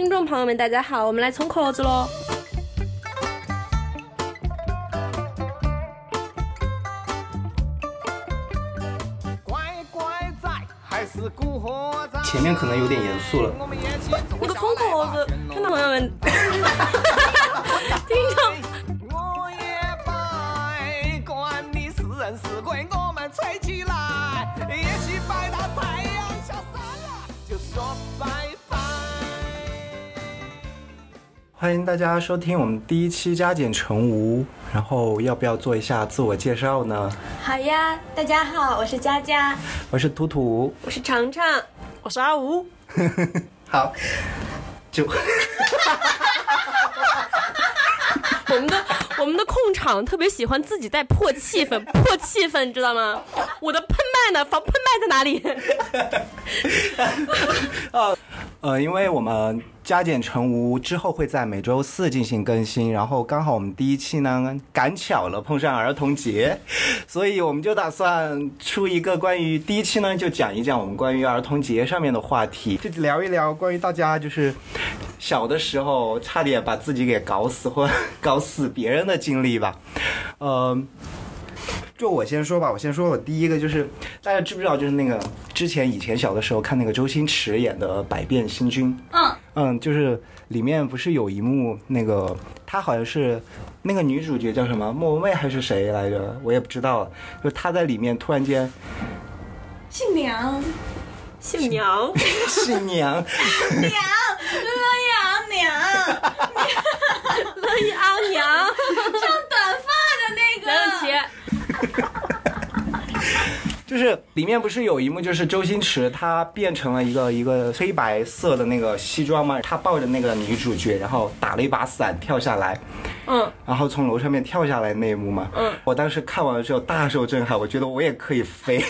听众朋友们，大家好，我们来冲壳子喽。乖乖仔还是古惑仔？前面可能有点严肃了。那个冲壳子，听众朋友们，听众，我也拜，管你是人是鬼，我们吹起来。也许摆到太阳下山了，就说拜欢迎大家收听我们第一期加减乘无，然后要不要做一下自我介绍呢？好呀，大家好，我是佳佳。我是图图，我是常常，我是阿吴。好，就 我们的我们的控场特别喜欢自己带破气氛，破气氛，你知道吗？我的喷麦呢？防喷麦在哪里？呃，因为我们加减乘无之后会在每周四进行更新，然后刚好我们第一期呢赶巧了碰上儿童节，所以我们就打算出一个关于第一期呢就讲一讲我们关于儿童节上面的话题，就聊一聊关于大家就是小的时候差点把自己给搞死或 搞死别人的经历吧，呃。就我先说吧，我先说我第一个就是大家知不知道，就是那个之前以前小的时候看那个周星驰演的《百变星君》，嗯嗯，就是里面不是有一幕那个他好像是那个女主角叫什么莫文蔚还是谁来着，我也不知道了，就她在里面突然间姓梁，姓娘，姓娘，娘，乐阳娘，乐意阿娘，长短发的那梁咏个。琪。就是里面不是有一幕，就是周星驰他变成了一个一个黑白色的那个西装嘛，他抱着那个女主角，然后打了一把伞跳下来，嗯，然后从楼上面跳下来那一幕嘛，嗯，我当时看完了之后大受震撼，我觉得我也可以飞。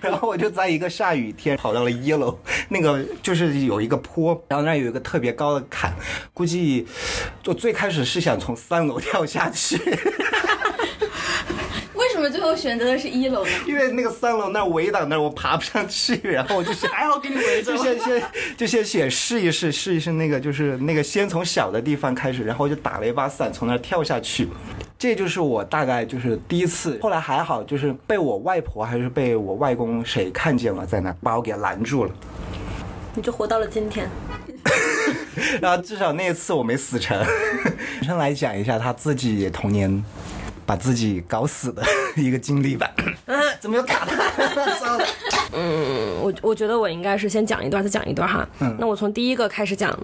然后我就在一个下雨天跑到了一楼，那个就是有一个坡，然后那有一个特别高的坎，估计我最开始是想从三楼跳下去，为什么最后选择的是一楼呢？因为那个三楼那儿围挡那儿我爬不上去，然后我就想，还好给你围着就。先先就先选试一试，试一试那个就是那个先从小的地方开始，然后我就打了一把伞从那儿跳下去。这就是我大概就是第一次，后来还好，就是被我外婆还是被我外公谁看见了，在那把我给拦住了。你就活到了今天。然后至少那一次我没死成。女生来讲一下他自己童年把自己搞死的 一个经历吧。怎么又卡了？糟了。嗯，我我觉得我应该是先讲一段，再讲一段哈。嗯那我从第一个开始讲。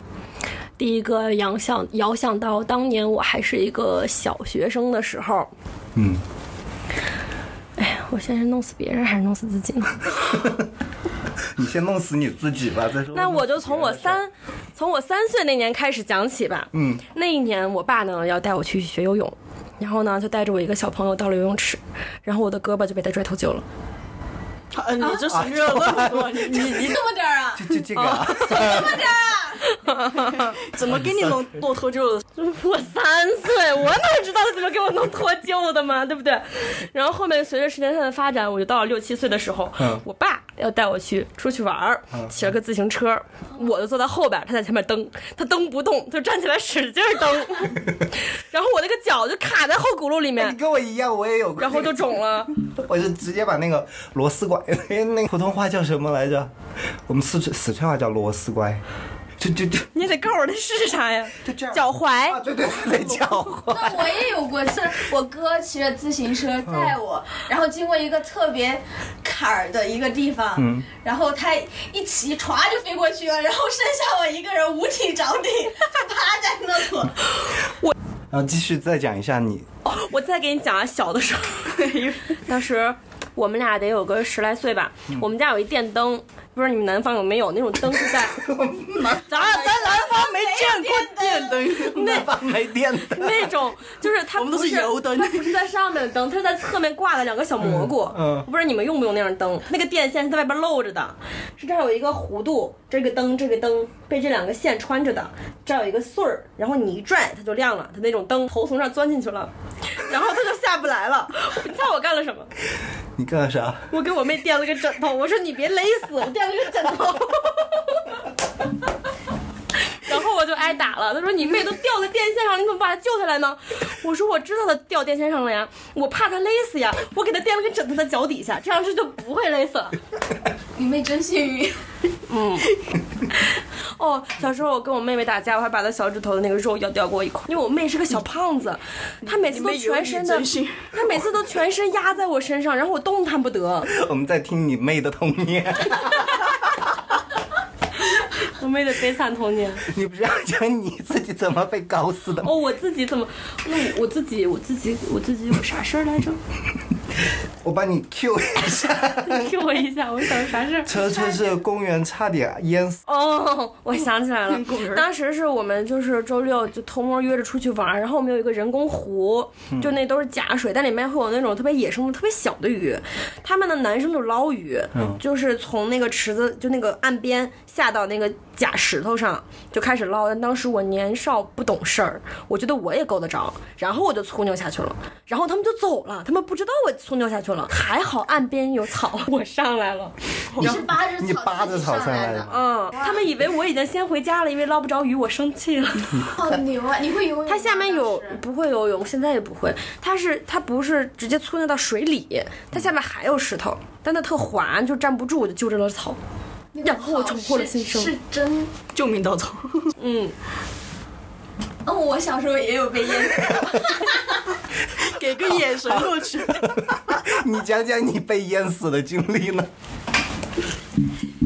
第一个遥想遥想到当年我还是一个小学生的时候，嗯，哎呀，我先是弄死别人还是弄死自己呢？你先弄死你自己吧，再说。那我就从我三，从我三岁那年开始讲起吧。嗯，那一年我爸呢要带我去学游泳，然后呢就带着我一个小朋友到了游泳池，然后我的胳膊就被他拽脱臼了。嗯，你这省略了那么多，你你你这么点儿啊？就就这个啊。怎么给你弄 弄脱臼的？我三岁，我哪知道他怎么给我弄脱臼的嘛，对不对？然后后面随着时间线的发展，我就到了六七岁的时候，嗯我爸要带我去出去玩儿，骑了个自行车，我就坐在后边，他在前面蹬，他蹬不动，他就站起来使劲儿蹬，然后我那个脚就卡在后轱辘里面你，跟我一样，我也有。然后就肿了。我就直接把那个螺丝拐，哎，那个普通话叫什么来着？我们四川四川话叫螺丝乖，就就就你得告诉我那是啥呀 就这？样脚踝啊，对对对，脚踝。那我也有过，是我哥骑着自行车载我，然后经过一个特别坎儿的一个地方，嗯然后他一骑歘就飞过去了，然后剩下我一个人五体着地，就趴在那 我。然后继续再讲一下你，哦我再给你讲啊，小的时候，当时我们俩得有个十来岁吧，我们家有一电灯，不知道你们南方有没有那种灯是在，咱咱南方没见过电灯，那方没电灯。那种就是它我们都不是是油灯它不是在上面的灯，它是在侧面挂了两个小蘑菇。嗯嗯我不知道你们用不用那样灯，那个电线是在外边露着的，是这儿有一个弧度，这个灯这个灯被这两个线穿着的，这儿有一个穗儿，然后你一拽它就亮了，它那种灯头从这儿钻进去了，然后它就下不来了。你猜我干了什么？你干了啥？我给我妹垫了个枕头，我说你别勒死我，垫了个枕头。挨打了。他说你妹都掉在电线上，你怎么把她救下来呢？我说我知道她掉电线上了呀，我怕她勒死呀，我给她垫了个枕头在脚底下，这样是就不会勒死了。你妹真幸运。嗯哦，小时候我跟我妹妹打架，我还把她小指头的那个肉咬掉过一块，因为我妹是个小胖子，她每次都全身的她每次都全身压在我身上，然后我动弹不得。我们在听你妹的童年，我妹的悲惨童年。你不是要讲你自己怎么被搞死的吗？哦，我自己怎么？那我我自己我自己我自己有啥事儿来着？我帮你 Q 一下。，Q 我一下，我想啥事儿？车车是公园差点淹死，哦，我想起来了，当时是我们就是周六就偷摸约着出去玩，然后我们有一个人工湖，就那都是假水，但里面会有那种特别野生的、特别小的鱼。他们的男生就捞鱼，就是从那个池子就那个岸边下到那个假石头上就开始捞。但当时我年少不懂事儿，我觉得我也够得着，然后我就粗扭下去了，然后他们就走了，他们不知道我粗扭下去了，还好岸边有草，我上来了。你是扒着草你扒着草自己来的上来的，嗯，他们以为我已经先回家了，因为捞不着鱼，我生气了。好 牛啊！你会游泳？它下面有不会游泳，现在也不会。它是它不是直接粗溜到水里，它下面还有石头，但它特滑，就站不住，我就揪着了草。那个然后我重获了新生是真。救命稻草。嗯，哦，我小时候也有被淹死过。给个眼神过去。你讲讲你被淹死的经历呢？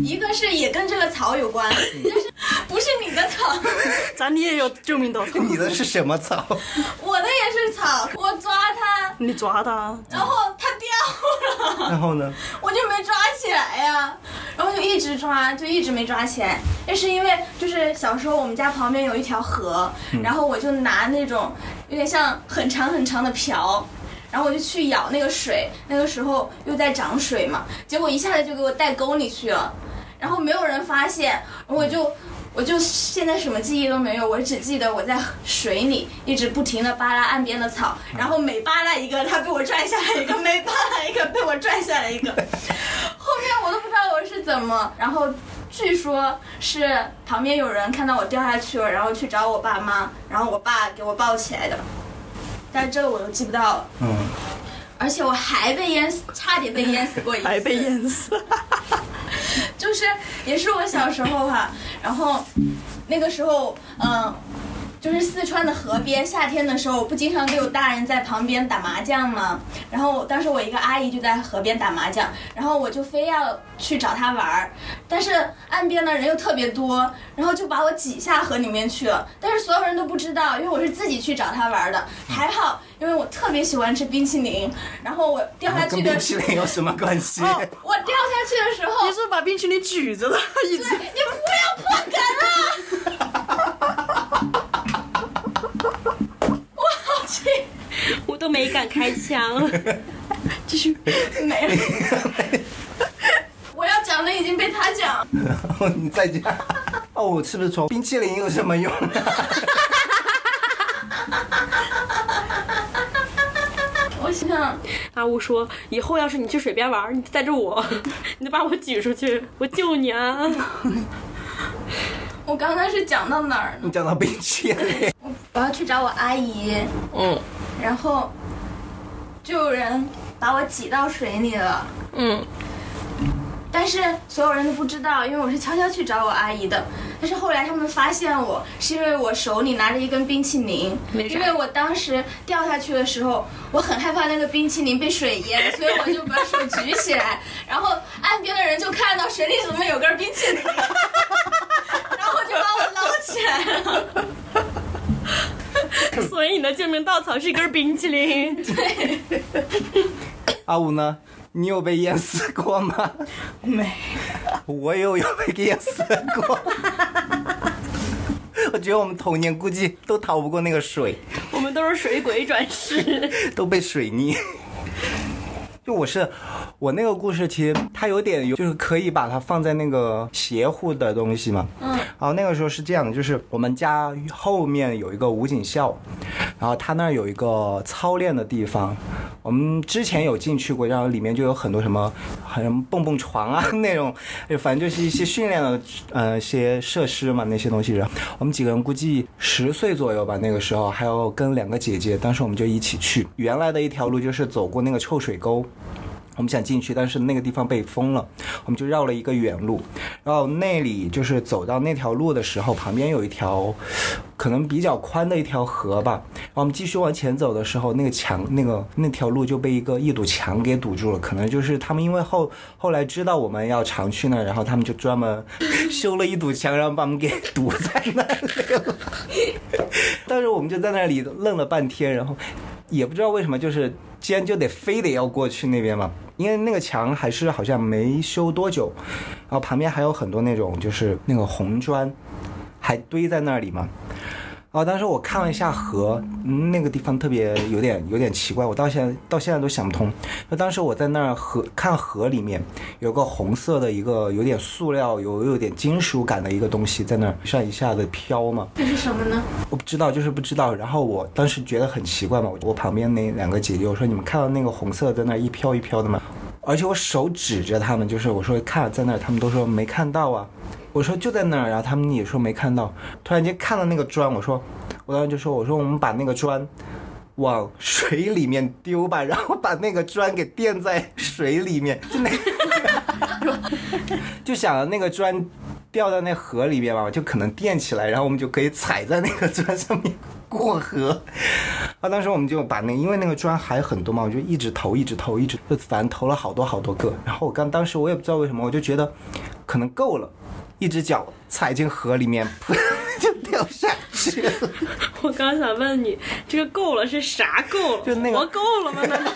一个是也跟这个草有关，就是不是你的草，咱你也有救命稻草，你的是什么草？我的也是草。我抓它，你抓它。然后它掉了，然后呢？我就没抓起来呀，然后就一直抓，就一直没抓起来。那是因为就是小时候我们家旁边有一条河，然后我就拿那种有点像很长很长的瓢。然后我就去舀那个水，那个时候又在涨水嘛，结果一下子就给我带沟里去了，然后没有人发现，我就我就现在什么记忆都没有，我只记得我在水里一直不停的扒拉岸边的草，然后每扒拉一个，它被我拽下来一个，每扒拉一个被我拽下来一个，后面我都不知道我是怎么，然后。据说是旁边有人看到我掉下去了，然后去找我爸妈，然后我爸给我抱起来的，但是这个我都记不到了。嗯，而且我还被淹死，差点被淹死过一次。还被淹死，就是也是我小时候哈、然后那个时候，嗯，就是四川的河边，夏天的时候不经常都有大人在旁边打麻将吗？然后当时我一个阿姨就在河边打麻将，然后我就非要去找她玩儿，但是岸边的人又特别多，然后就把我挤下河里面去了。但是所有人都不知道，因为我是自己去找她玩儿的。还好，因为我特别喜欢吃冰淇淋，然后我掉下跟冰去的时候，淇淋有什么关系？我掉下去的时候，你是不是把冰淇淋举着了，一直你不要破梗了！我好气，我都没敢开枪。继续，没了。我要讲的已经被他讲，然 后你再讲。哦，我是不是说冰淇淋有什么用？我想阿乌说，以后要是你去水边玩，你带着我，你就把我举出去，我救你啊！我刚才是讲到哪儿呢？你？讲到冰淇淋，我要去找我阿姨，嗯。然后就有人把我挤到水里了。嗯，但是所有人都不知道，因为我是悄悄去找我阿姨的。但是后来他们发现我，是因为我手里拿着一根冰淇淋，因为我当时掉下去的时候，我很害怕那个冰淇淋被水淹，所以我就把手举起来，然后岸边的人就看到水里怎么有根冰淇淋，起来了。所以你的救命稻草是一根冰淇淋。阿五呢？你有被淹死过吗？没。我也有有被淹死过。我觉得我们童年估计都逃不过那个水，我们都是水鬼转世。都被水溺。就我是，我那个故事其实它有点有，就是可以把它放在那个邪乎的东西嘛。嗯。然后那个时候是这样的，就是我们家后面有一个武警校，然后他那儿有一个操练的地方，我们之前有进去过，然后里面就有很多什么，好像蹦蹦床啊那种，反正就是一些训练的呃一些设施嘛那些东西。然后我们几个人估计十岁左右吧，那个时候还有跟两个姐姐，当时我们就一起去。原来的一条路就是走过那个臭水沟。我们想进去，但是那个地方被封了，我们就绕了一个远路。然后那里就是走到那条路的时候，旁边有一条可能比较宽的一条河吧。然后我们继续往前走的时候，那个墙那个那条路就被一个一堵墙给堵住了。可能就是他们因为后后来知道我们要常去那儿，然后他们就专门 修了一堵墙，然后把我们给堵在那里了。但是我们就在那里愣了半天，然后也不知道为什么，就是既然就得非得要过去那边嘛，因为那个墙还是好像没修多久，然后旁边还有很多那种就是那个红砖，还堆在那里嘛。然后当时我看了一下河，嗯那个地方特别有点有点奇怪，我到现在到现在都想不通。那当时我在那儿河看河里面有个红色的一个有点塑料有有点金属感的一个东西在那儿一上一下子飘嘛，这是什么呢？我不知道，就是不知道。然后我当时觉得很奇怪嘛，我我旁边那两个姐姐，我说你们看到那个红色在那儿一飘一飘的吗？而且我手指着他们，就是我说看在那儿，他们都说没看到啊。我说就在那儿，然后他们也说没看到。突然间看到那个砖，我说，我当时就说，我说我们把那个砖往水里面丢吧，然后把那个砖给垫在水里面，就那，就想着那个砖掉到那河里面嘛，就可能垫起来，然后我们就可以踩在那个砖上面过河。啊，当时我们就把那，因为那个砖还很多嘛，我就一直投，一直投，一直，就反正投了好多好多个。然后我刚当时我也不知道为什么，我就觉得可能够了，一只脚踩进河里面，噗就掉下去了。我刚想问你，这个够了是啥够了？就那个活够了吗？难道？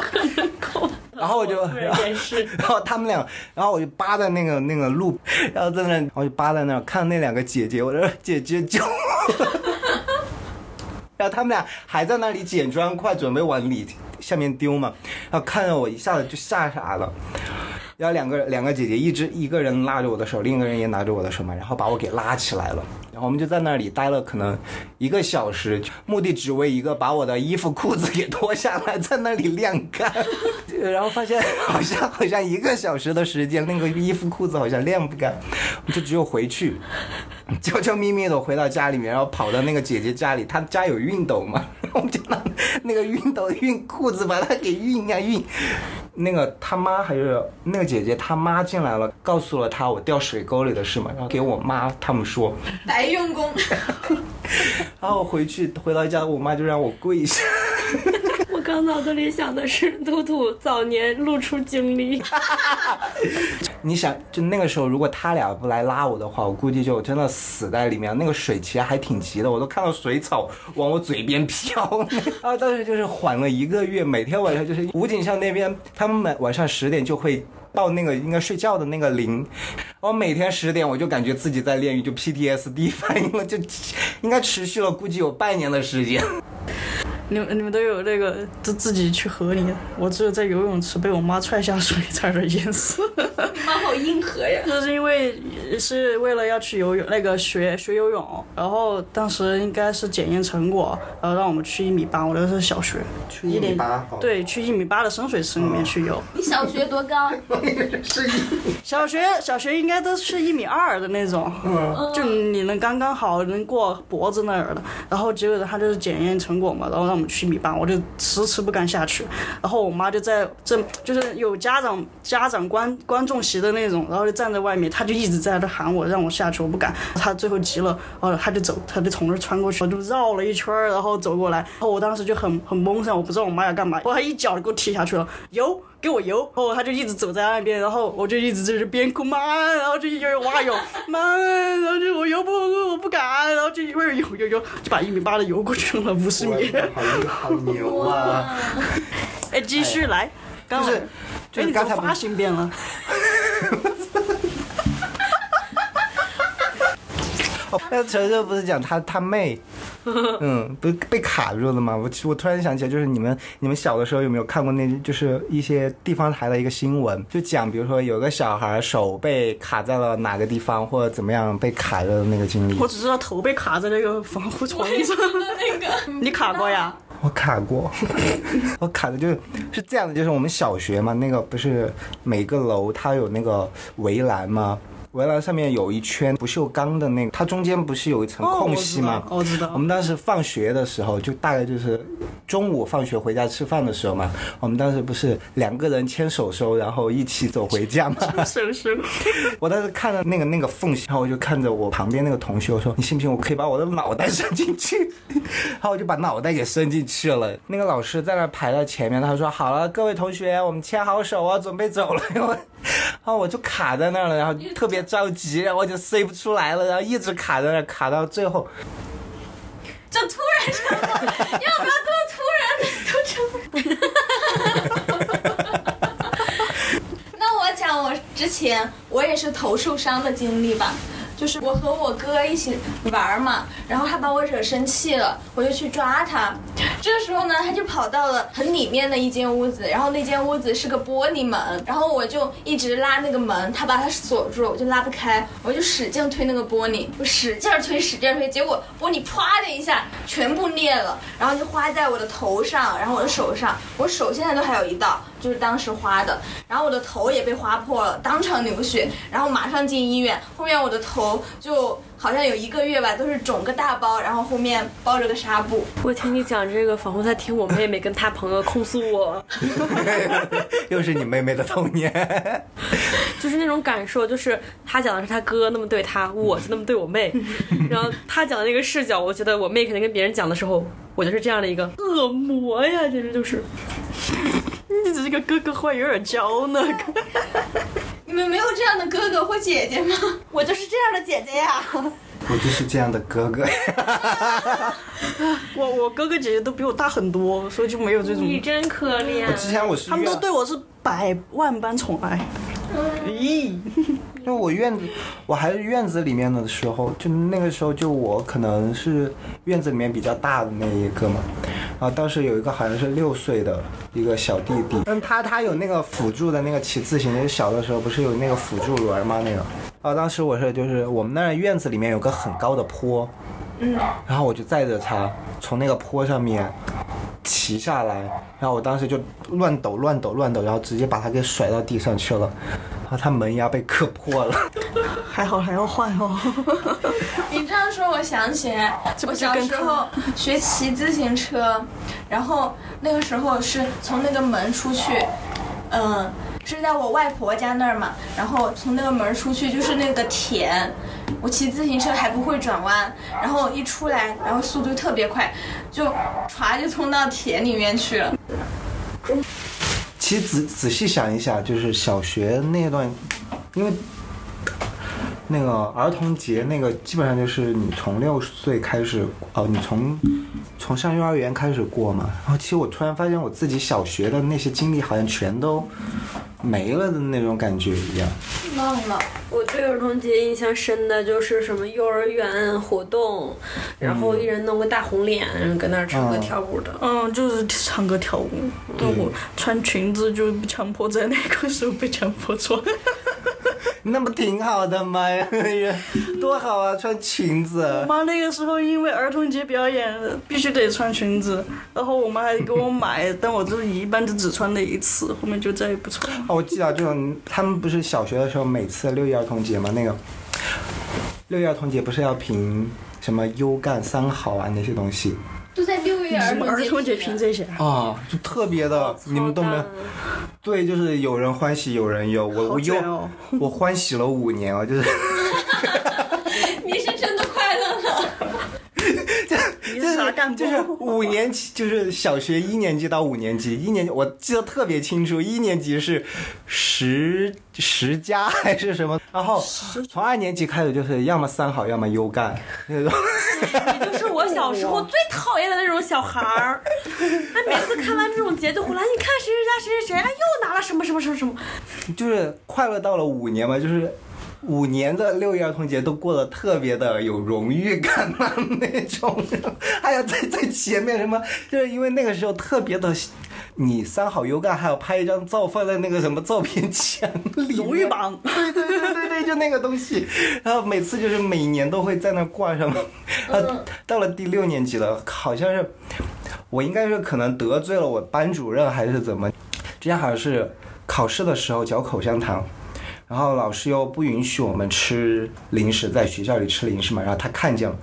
可能够了。然后我就，然后他们俩，然后我就扒在那个那个路，然后在那，我就扒在那儿看那两个姐姐，我说姐姐救我，然后他们俩还在那里捡砖块，准备往里下面丢嘛，然后看着我一下子就吓傻了。然后两个两个姐姐，一只一个人拉着我的手，另一个人也拿着我的手嘛，然后把我给拉起来了。然后我们就在那里待了可能一个小时，目的只为一个把我的衣服裤子给脱下来，在那里晾干。然后发现好像好像一个小时的时间，那个衣服裤子好像晾不干，我就只有回去，悄悄咪咪的回到家里面，然后跑到那个姐姐家里，她家有熨斗嘛，然后我们就拿那个熨斗熨裤子，把它给熨呀熨。那个他妈还是那个姐姐他妈进来了，告诉了他我掉水沟里的事嘛，然后给我妈他们说，白用功。然后回去回到家，我妈就让我跪下。我刚脑子里想的是兔兔早年露出经历。你想，就那个时候，如果他俩不来拉我的话，我估计就真的死在里面。那个水其实还挺急的，我都看到水草往我嘴边飘。然后当时就是缓了一个月，每天晚上就是武警校那边，他们每晚上十点就会。到那个应该睡觉的那个铃，我每天十点我就感觉自己在炼狱，就 PTSD 反应了，就应该持续了估计有半年的时间。你们你们都有那个自自己去河里，我只有在游泳池被我妈踹下水差点淹死。好硬核呀！就是因为是为了要去游泳，那个学学游泳，然后当时应该是检验成果，然后让我们去一米八，我那是小学，去一米八，哦对，去一米八的深水池里面去游。你小学多高？是一小学小学应该都是一米二的那种，就你能刚刚好能过脖子那儿的。然后结果他就是检验成果嘛，然后让我们去一米八，我就迟迟不敢下去。然后我妈就在这，就是有家长家长观观众席的那种，然后就站在外面，他就一直在那喊我让我下去，我不敢。他最后急了，然后他就走，他就从那儿穿过去，我就绕了一圈，然后走过来。然后我当时就很很懵噻，我不知道我妈要干嘛，我还一脚就给我踢下去了，游。给我游，然后他就一直走在那边，然后我就一直就是边哭妈，然后就一会儿蛙泳妈，然后就我游不我不敢，然后就一会儿游游游就把一米八的游过去了五十米。好好牛啊！哎，继续来，刚就是哎就是你刚才发型变了？哦，那陈热不是讲他他妹，嗯，不是被卡住了吗？我我突然想起来，就是你们你们小的时候有没有看过那，就是一些地方台的一个新闻，就讲比如说有个小孩手被卡在了哪个地方，或者怎么样被卡着的那个经历。我只知道头被卡在那个防护床上，那个你卡过呀？我卡过，我卡的就是是这样的，就是我们小学嘛，那个不是每个楼它有那个围栏吗？围栏上面有一圈不锈钢的那个，它中间不是有一层空隙吗？哦我知道我知道我们当时放学的时候，就大概就是中午放学回家吃饭的时候嘛，我们当时不是两个人牵手手，然后一起走回家吗？是是，我当时看到那个那个缝隙，然后我就看着我旁边那个同学，我说：“你信不信我可以把我的脑袋伸进去？” 然后我就把脑袋给伸进去了。那个老师在那排在前面，他说：“好了，各位同学，我们牵好手啊，准备走了。”然后，我就卡在那儿了，然后特别着急，然后我就塞不出来了，然后一直卡在那儿，卡到最后。就突然沉默，要不要这么突然的都沉默？那我讲我之前我也是头受伤的经历吧。就是我和我哥一起玩嘛，然后他把我惹生气了，我就去抓他。这个时候呢，他就跑到了很里面的一间屋子，然后那间屋子是个玻璃门，然后我就一直拉那个门，他把它锁住了，我就拉不开，我就使劲推那个玻璃，我使劲推，使劲推，结果玻璃啪的一下全部裂了，然后就花在我的头上，然后我的手上，我手现在都还有一道，就是当时划的，然后我的头也被划破了，当场流血，然后马上进医院，后面我的头就好像有一个月吧，都是肿个大包，然后后面包着个纱布。我听你讲这个，仿佛在听我妹妹跟她朋友控诉我，又是你妹妹的童年。就是那种感受，就是她讲的是她哥那么对她，我就那么对我妹，然后她讲的那个视角，我觉得我妹肯定跟别人讲的时候，我就是这样的一个恶魔呀，简直就是。你只是个哥哥会有点娇呢。你们没有这样的哥哥或姐姐吗？我就是这样的姐姐呀。我就是这样的哥哥。我我哥哥姐姐都比我大很多，所以就没有这种。你真可怜我。之前我是他们都对我是百万般宠爱。咦，因为我院子，我还是院子里面的时候，就那个时候就我可能是院子里面比较大的那一个嘛。然后当时有一个好像是六岁的一个小弟弟，但他他有那个辅助的那个骑自行车，小的时候不是有那个辅助轮吗？那个。啊，当时我是就是我们那儿院子里面有个很高的坡，嗯，然后我就载着他从那个坡上面骑下来，然后我当时就乱抖乱抖乱抖，然后直接把他给甩到地上去了，然后他门牙被磕破了。还好还要换哦。你这样说，我想起来，我小时候学骑自行车，然后那个时候是从那个门出去，嗯，是在我外婆家那儿嘛，然后从那个门出去就是那个田，我骑自行车还不会转弯，然后一出来，然后速度特别快，就歘就冲到田里面去了。其实仔仔细想一下，就是小学那段，因为那个儿童节那个基本上就是你从六岁开始，哦，你从从上幼儿园开始过嘛。然后其实我突然发现我自己小学的那些经历好像全都没了的那种感觉一样。忘了，我对儿童节印象深的就是什么幼儿园活动，然后一人弄个大红脸，然后搁那儿唱歌嗯跳舞的。嗯，就是唱歌跳舞。对我穿裙子就强迫在那个时候被强迫穿。那不挺好的吗？多好啊，穿裙子。妈那个时候因为儿童节表演必须得穿裙子，然后我妈还给我买，但我就一般就只穿那一次，后面就再也不穿了。哦，我记得这种，他们不是小学的时候每次六一儿童节嘛，那个六一儿童节不是要评什么优干三好啊那些东西都在六月什么儿童节评评这些？啊，就特别的，你们都没有。对，就是有人欢喜有人忧，我我忧卷哦我欢喜了五年啊，就是你是真的快乐了。你是啥就是五年级，就是小学一年级到五年级，一年级我记得特别清楚，一年级是十十加还是什么，然后从二年级开始就是要么三好，要么优干那种。你就是我小时候最讨厌的那种小孩儿。哎，每次看完这种节就回来，你看谁谁家谁谁谁，哎，又拿了什么什么什么什么。就是快乐到了五年嘛，就是五年的六一儿童节都过得特别的有荣誉感嘛那种，还有在在前面什么，就是因为那个时候特别的。你三好优干，还要拍一张照放在那个什么照片墙里，荣誉榜对对对对对，就那个东西。然后每次就是每年都会在那挂上，然后到了第六年级了，好像是我应该是可能得罪了我班主任还是怎么？之前好像是考试的时候嚼口香糖，然后老师又不允许我们吃零食，在学校里吃零食嘛，然后他看见了。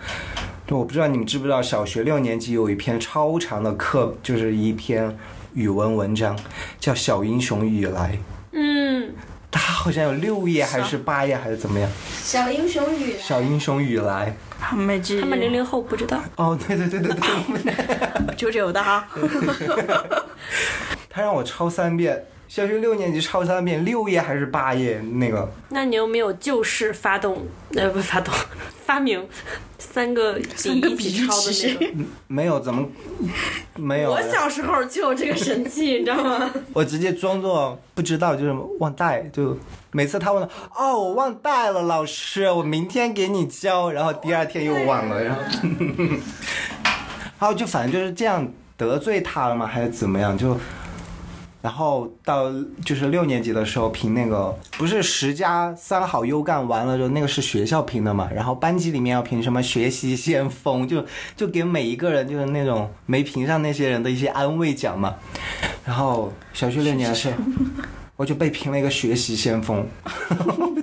就我不知道你们知不知道，小学六年级有一篇超长的课，就是一篇语文文章，叫《小英雄雨来》。嗯，他好像有六页还是八页还是怎么样？小英雄雨来，小英雄雨来。没记忆。他们零零后不知道。哦，对对对对对，九九的哈，他让我抄三遍，小学六年级抄三遍，六页还是八页那个。那你有没有就是发动？呃，不发动，发明三个笔一三个笔起抄的那个？没有，怎么没有？我小时候就有这个神器，你知道吗？我直接装作不知道，就是忘带，就每次他问了，哦，我忘带了，老师，我明天给你交，然后第二天又忘了，然后，然后就反正就是这样得罪他了吗？还是怎么样？就。然后到就是六年级的时候评那个不是十佳三好优干完了之后，那个是学校评的嘛，然后班级里面要评什么学习先锋，就就给每一个人就是那种没评上那些人的一些安慰奖嘛。然后小学六年的时候，我就被评了一个学习先锋，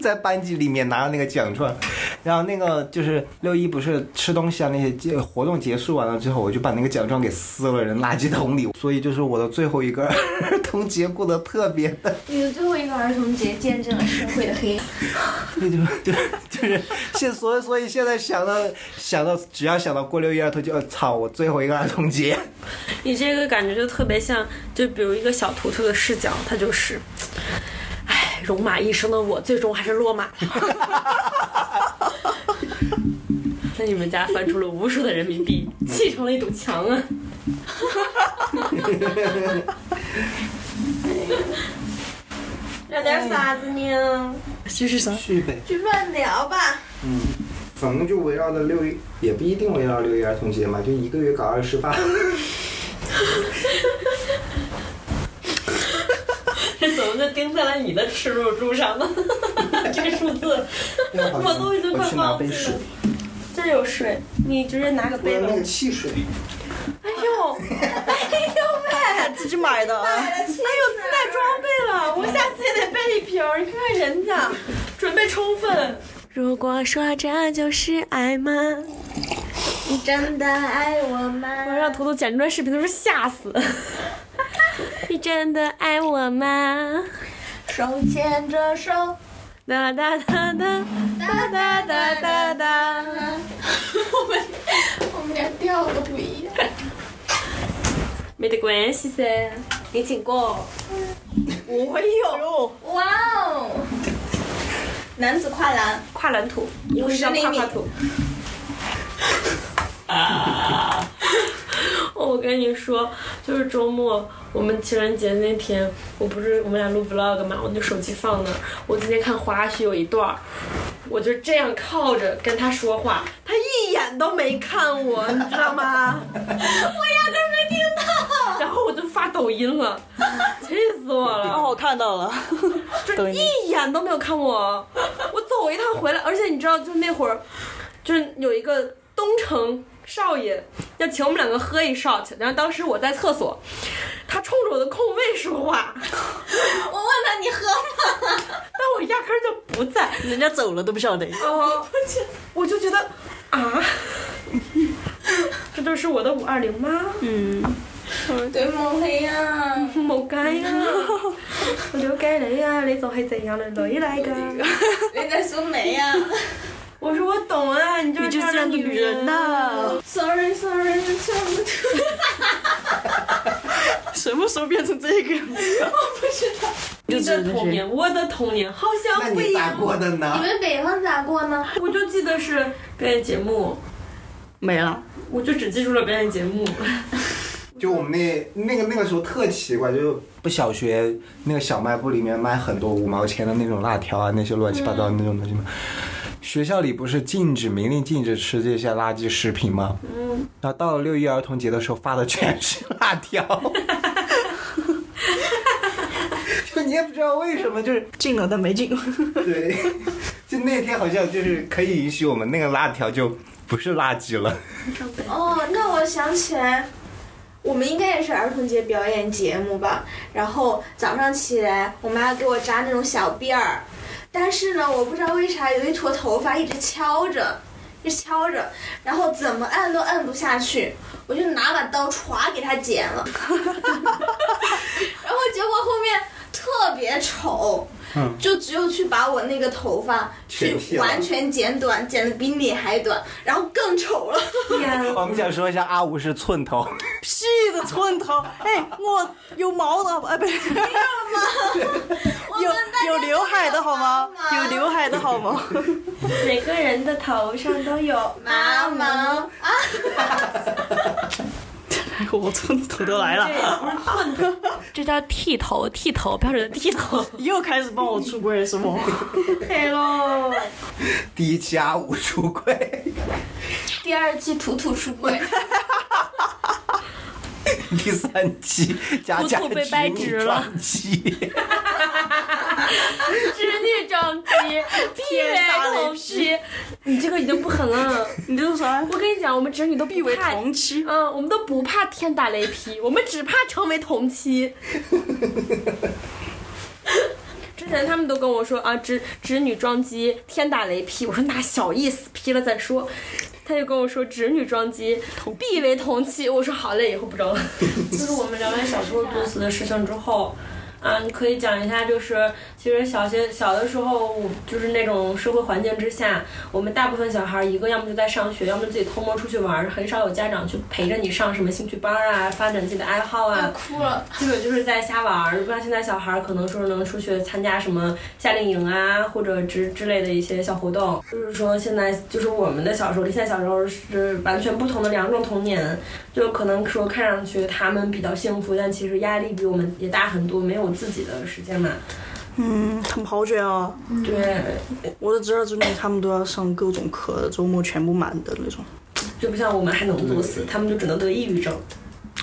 在班级里面拿了那个奖状。然后那个就是六一不是吃东西啊那些结活动结束完了之后，我就把那个奖状给撕了扔垃圾桶里。所以就是我的最后一个儿童节过得特别的，你的最后一个儿童节见证了社会的黑暗。对就就就是现所以所以现在想到想到只要想到过六一儿童节，我操，我最后一个儿童节。你这个感觉就特别像，就比如一个小图图的视角，他就是，唉，戎马一生的我，最终还是落马了。在你们家翻出了无数的人民币，砌成了一堵墙啊！聊点啥子呢？继续啥？去呗，就乱聊吧。嗯，反正就围绕着六一，也不一定围绕六一儿童节嘛，就一个月搞二十八。这 怎么就钉在了你的耻辱柱上呢？这个数字，我都已经快忘记杯水了。，这有水，你直接拿个杯吧。那个汽水。哎呦，哎呦喂！自己买的啊。哎呦，自带装备了，我下次也得备一瓶。你看看人家，准备充分。如果说这就是爱吗？你真的爱我吗？我让图图剪这段视频的时候吓死。你真的爱我吗？手牵着手，哒哒哒哒哒哒哒哒哒。我们我们俩调都不一样。没得关系噻，你请过。我有哇哦！男子跨栏，跨栏图，以后就叫跨跨图。啊！我跟你说，就是周末我们情人节那天，我不是我们俩录 vlog 嘛，我就手机放那儿。我今天看花絮有一段儿，我就这样靠着跟他说话，他一眼都没看我，你知道吗？我压根没听到。然后我就发抖音了，气死我了。哦，我看到了。就一眼都没有看我。我走一趟回来，而且你知道，就那会儿，就是有一个东城少爷要请我们两个喝一 shot，然后当时我在厕所，他冲着我的空位说话，我问他你喝吗？但我压根儿就不在。人家走了都不晓得。哦，我就觉得啊，这就是我的五二零吗？嗯，對冇氣啊！冇計啊！我了解你啊，你就係這樣的女嚟㗎。你在 說美啊我说我懂啊，你就是你就是這樣的女人呐、？Sorry Sorry，唱不出。什么时候变成这个样子？你的童年，我的童年好像不一样。过的呢你？们北方咋过呢？我就记得是表演节目，没了。我就只记住了表演节目。就我们那那个那个时候特奇怪，就不小学那个小卖部里面卖很多五毛钱的那种辣条啊，那些乱七八糟的那种东西嘛。学校里不是禁止明令禁止吃这些垃圾食品吗？嗯。然后到了六一儿童节的时候，发的全是辣条。就你也不知道为什么，就是进了但没进。对，就那天好像就是可以允许我们那个辣条就不是垃圾了。哦，那我想起来，我们应该也是儿童节表演节目吧。然后早上起来，我妈给我扎那种小辫儿，但是呢，我不知道为啥有一坨头发一直敲着，一直敲着，然后怎么按都按不下去，我就拿把刀歘给它剪了，然后结果后面特别丑。就只有去把我那个头发去完全剪短，剪的比你还短，然后更丑了。我们想说一下，阿五是寸头，屁的寸头，哎，我有毛的，哎，不是，有有刘海的好吗？有刘海的好吗？每个人的头上都有毛。毛。啊！我寸头都来了，这叫剃头，剃头，标准的剃头。又开始帮我出柜是吗？黑喽！第一期阿五出柜，第二期图图出柜，第三期佳佳兔兔被掰直了 织女装机，地位同期，你这个已经不狠了。你这是啥？我跟你讲，我们侄女都不必为怕同期。嗯，我们都不怕天打雷劈，我们只怕成为同期。之前他们都跟我说啊，侄侄女装机，天打雷劈。我说那小意思，劈了再说。他就跟我说侄女装机必为同期。我说好嘞，以后不装了。就是我们聊完小时候作死的事情之后。嗯，可以讲一下，就是其实小学小的时候，就是那种社会环境之下，我们大部分小孩儿一个要么就在上学，要么自己偷摸出去玩儿，很少有家长去陪着你上什么兴趣班儿啊，发展自己的爱好啊。哭了。基本就是在瞎玩儿，不像现在小孩儿可能说能出去参加什么夏令营啊，或者之之类的一些小活动。就是说现在就是我们的小时候，跟现在小时候是完全不同的两种童年。就可能说看上去他们比较幸福，但其实压力比我们也大很多，没有自己的时间嘛。嗯，他们好卷啊！对，我的侄儿侄女他们都要上各种课，周末全部满的那种。就不像我们还能作死，他们就只能得抑郁症。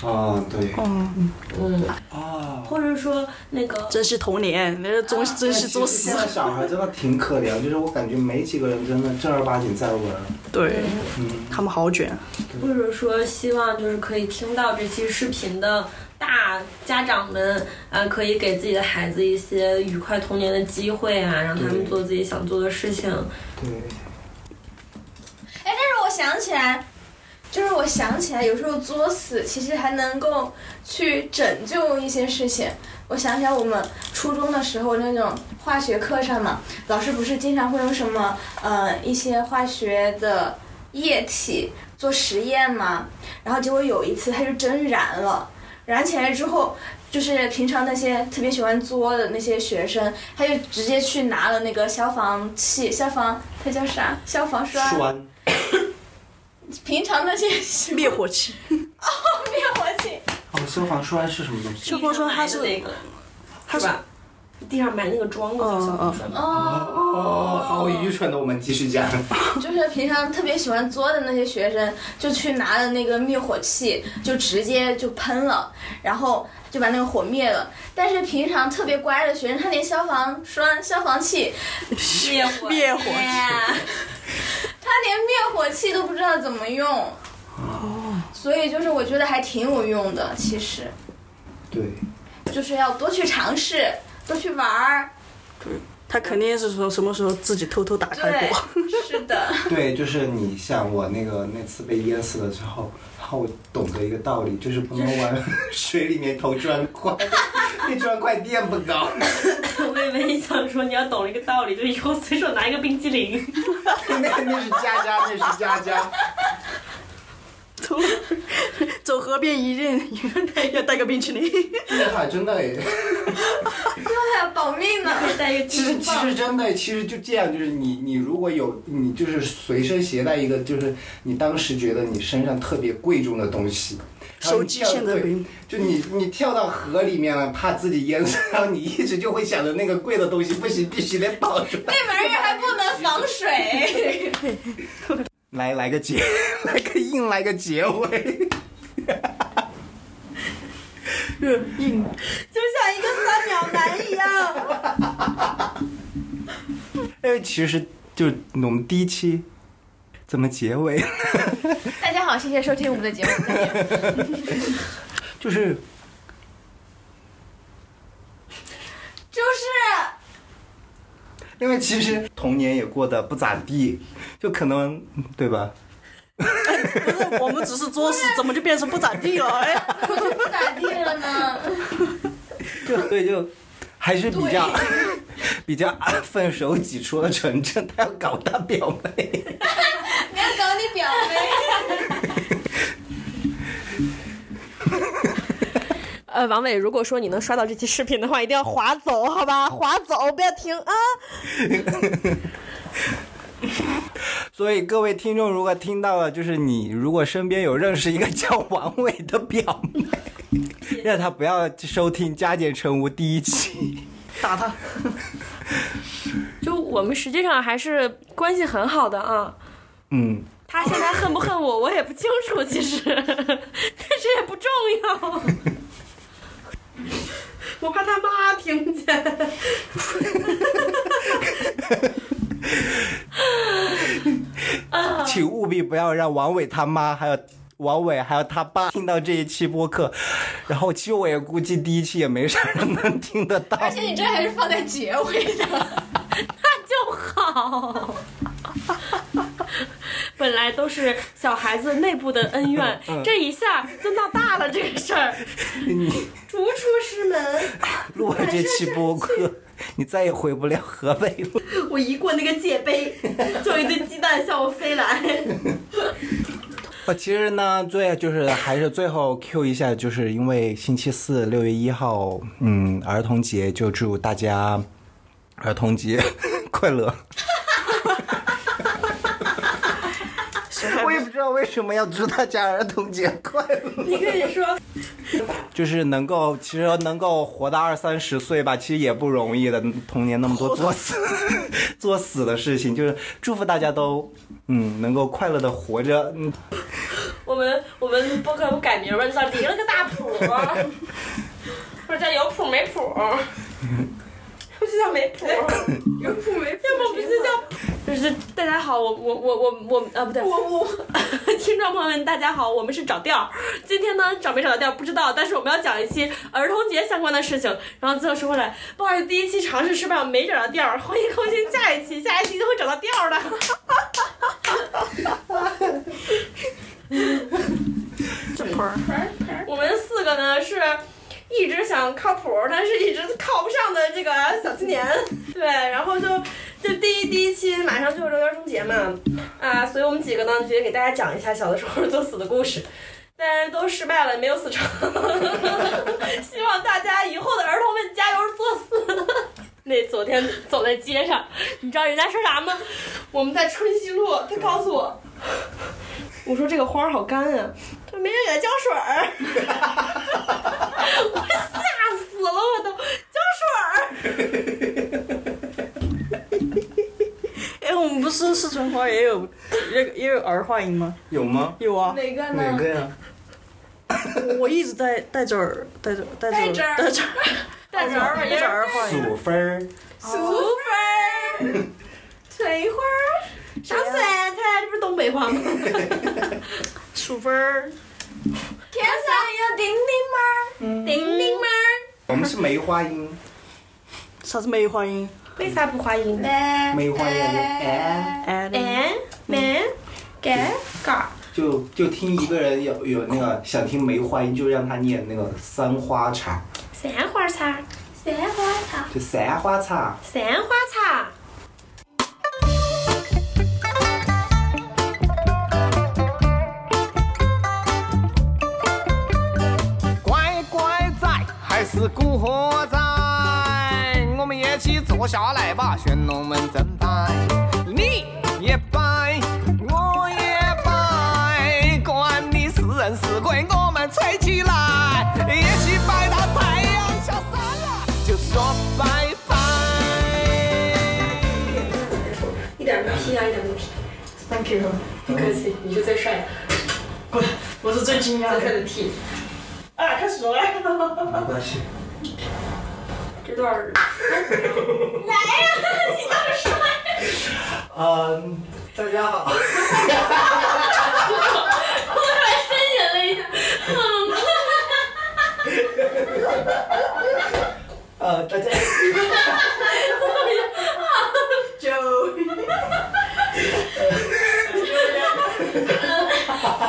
啊，对，嗯，嗯，啊。或者说那个珍惜童年，那个真真是作死现。在小孩真的挺可怜，就是我感觉没几个人真的正儿八经在玩。对，嗯，他们好卷。或者说希望就是可以听到这期视频的大家长们，呃，可以给自己的孩子一些愉快童年的机会啊，让他们做自己想做的事情。对，哎，但是我想起来，就是我想起来，有时候作死其实还能够去拯救一些事情。我想起来，我们初中的时候那种化学课上嘛，老师不是经常会用什么呃一些化学的液体做实验嘛，然后结果有一次他就真燃了，燃起来之后。就是平常那些特别喜欢作的那些学生，他就直接去拿了那个消防器，消防它叫啥？消防栓。栓，平常那些灭火器，哦灭火器，哦，消防栓是什么东西？消防栓它是那个，它是是吧？地上买那个桩子叫消防栓吗？哦，哦，好愚蠢的，我们继续讲。就是平常特别喜欢作的那些学生，就去拿了那个灭火器，就直接就喷了，然后就把那个火灭了。但是平常特别乖的学生，他连消防栓、消防器，灭 火灭火器。他连灭火器都不知道怎么用。哦，所以就是我觉得还挺有用的，其实对，就是要多去尝试，多去玩儿。他肯定是说什么时候自己偷偷打开过。，是的。对，就是你像我那个那次被淹死了之后，然后我懂得一个道理，就是不能往 水里面投砖块，那砖块垫不高。我以为你想说你要懂了一个道理，就以后随手拿一个冰激凌。那那是佳佳，那是佳佳。走 走河边一人要带个冰淇淋。那还真的哎，对呀，保命呢。带一个其实其实真的，其实就这样，就是你你如果有你就是随身携带一个，就是你当时觉得你身上特别贵重的东西。然后手机你跳对现在冰，就你你跳到河里面了，怕自己淹死，然后你一直就会想着那个贵的东西不行，必须得保住。那玩意儿还不能防水。来来个结，来个硬来个结尾。硬就像一个三秒男一样。哎，其实就我们第一期怎么结尾？大家好，谢谢收听我们的节目。就是就是因为其实童年也过得不咋地，就可能对吧？不是，我们只是作死，怎么就变成不咋地了？哎，不是不咋地了呢。就对，就还是比较 比较分手挤出了纯正，他要搞他表妹。你要搞你表妹。呃，王伟，如果说你能刷到这期视频的话，一定要划走，好吧？划走，不要停啊！所以各位听众，如果听到了，就是你如果身边有认识一个叫王伟的表妹，让他不要收听《加减乘无》第一期。打他！就我们实际上还是关系很好的啊。嗯，他现在恨不恨我，我也不清楚，其实，但是也不重要。我怕他妈听见。请务必不要让王伟他妈还有。王伟还有他爸听到这一期播客，然后其实我也估计第一期也没啥人能听得到。而且你这还是放在结尾的。那就好。本来都是小孩子内部的恩怨，这一下就闹大了。这个事儿，你逐出师门，录完这期播客，你再也回不了河北了。我一过那个界碑，就有一堆鸡蛋向我飞来。我，其实呢，最就是还是最后 Q 一下，就是因为星期四六月一号，嗯，儿童节，就祝大家儿童节 快乐。我也不知道为什么要祝大家儿童节快乐。你可以说，就是能够，其实能够活到二三十岁吧，其实也不容易的。童年那么多作死、作死的事情，就是祝福大家都，嗯，能够快乐的活着。嗯，我们我们播客不改名吗？就叫离了个大谱，或者叫有谱没谱，不是叫没谱？有谱没谱？要么不是叫？就是大家好，我我我我我啊不对，我我 听众朋友们大家好，我们是找调。今天呢找没找到调不知道，但是我们要讲一期儿童节相关的事情。然后最后说回来，不好意思，第一期尝试失败，我没找到调，欢迎更新下一期，下一期就会找到调的。这盆儿，我们四个呢是一直想靠谱，但是一直靠不上的这个小青年。对，然后就就第一第一期马上就是六一儿童节嘛，啊，所以我们几个呢决定给大家讲一下小的时候作死的故事。但是都失败了，没有死成。希望大家以后的儿童们加油作死。那昨天走在街上，你知道人家说啥吗？我们在春熙路，他告诉我，我说这个花儿好干啊，他说没人给他浇水儿，我吓死了，我都浇水儿。哎，我们不是四川话也有也也有儿化音吗？有吗？有啊，哪个呢？哪个呀？我我一直在带着儿带着带着带着儿 带着带着儿带着儿化音。数分儿，淑芬儿，翠花儿，上酸菜，这不是东北话吗？数分儿，天上有叮叮吗？叮叮吗？我们是梅花音，啥子梅花音？为啥不发音呢？梅花音哎，哎，哎，梅，盖，嘎。就就听一个人有有那个想听梅花音，就让他念那个三花茶，三花茶，三花茶。就三花茶。三花茶。是古惑仔，我们一起坐下来把旋龙门阵摆。你也摆，我也摆，管你是人是鬼，我们吹起来，一起摆到太阳下山了，就说拜拜。一点没皮啊，一点没皮。Thank you，不客气，你是最帅的，滚！我是最惊讶最帅的。的 T。俺俩开始了。没关系。这段儿。来呀、你倒是说呀。嗯，大家好。我突然呻了一下。嗯。哈哈哈哈哈。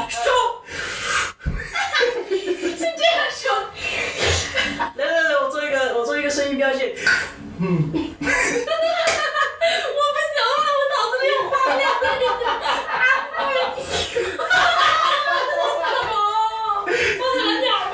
收。一个声音标记。我不行了，我脑子里有画面了，已经。啊！这都什么？我喊点儿吧。